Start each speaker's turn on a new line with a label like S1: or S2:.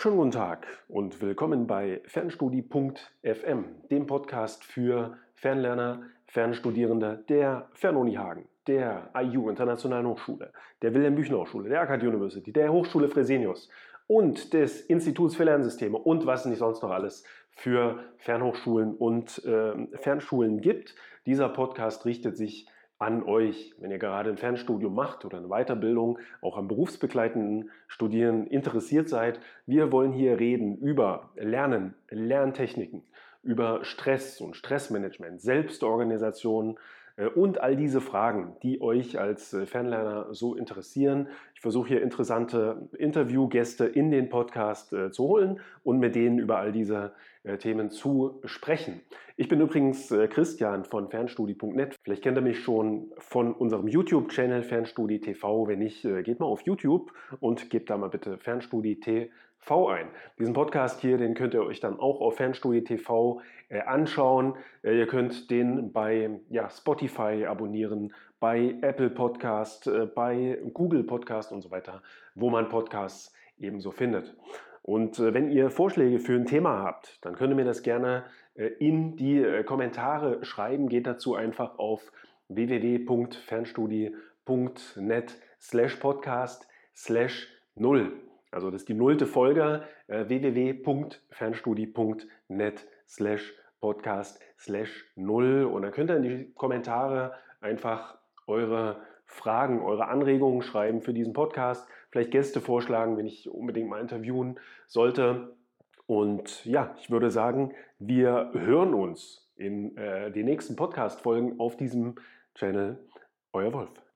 S1: Schönen guten Tag und willkommen bei Fernstudie.fm, dem Podcast für Fernlerner, Fernstudierende der Fernuni Hagen, der IU Internationalen Hochschule, der Wilhelm Büchner Hochschule, der AKD University, der Hochschule Fresenius und des Instituts für Lernsysteme und was nicht sonst noch alles für Fernhochschulen und äh, Fernschulen gibt. Dieser Podcast richtet sich an euch, wenn ihr gerade ein Fernstudium macht oder eine Weiterbildung, auch am berufsbegleitenden Studieren interessiert seid. Wir wollen hier reden über Lernen, Lerntechniken, über Stress und Stressmanagement, Selbstorganisation, und all diese Fragen, die euch als äh, Fernlerner so interessieren. Ich versuche hier interessante Interviewgäste in den Podcast äh, zu holen und mit denen über all diese Themen zu sprechen. Ich bin übrigens Christian von Fernstudie.net. Vielleicht kennt ihr mich schon von unserem YouTube-Channel Fernstudie TV. Wenn nicht, geht mal auf YouTube und gebt da mal bitte Fernstudie TV ein. Diesen Podcast hier, den könnt ihr euch dann auch auf Fernstudie TV äh, anschauen. Äh, ihr könnt den bei ja, Spotify abonnieren, bei Apple Podcast, äh, bei Google Podcast und so weiter, wo man Podcasts ebenso findet. Und wenn ihr Vorschläge für ein Thema habt, dann könnt ihr mir das gerne in die Kommentare schreiben. Geht dazu einfach auf www.fernstudie.net slash podcast slash null. Also das ist die nullte Folge äh, www.fernstudie.net slash podcast slash null und dann könnt ihr in die Kommentare einfach eure Fragen, eure Anregungen schreiben für diesen Podcast, vielleicht Gäste vorschlagen, wenn ich unbedingt mal interviewen sollte. Und ja, ich würde sagen, wir hören uns in äh, den nächsten Podcast-Folgen auf diesem Channel. Euer Wolf.